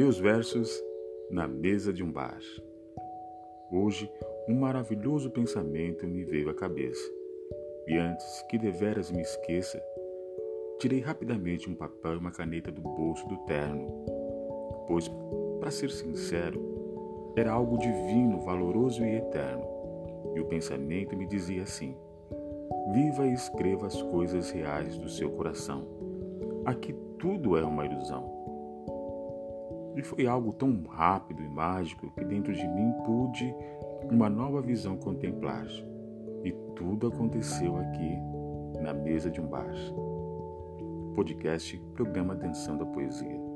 Meus versos na mesa de um bar. Hoje, um maravilhoso pensamento me veio à cabeça. E antes que deveras me esqueça, tirei rapidamente um papel e uma caneta do bolso do terno, pois, para ser sincero, era algo divino, valoroso e eterno. E o pensamento me dizia assim: Viva e escreva as coisas reais do seu coração. Aqui tudo é uma ilusão. E foi algo tão rápido e mágico que dentro de mim pude uma nova visão contemplar. E tudo aconteceu aqui na mesa de um bar. Podcast Programa Atenção da Poesia.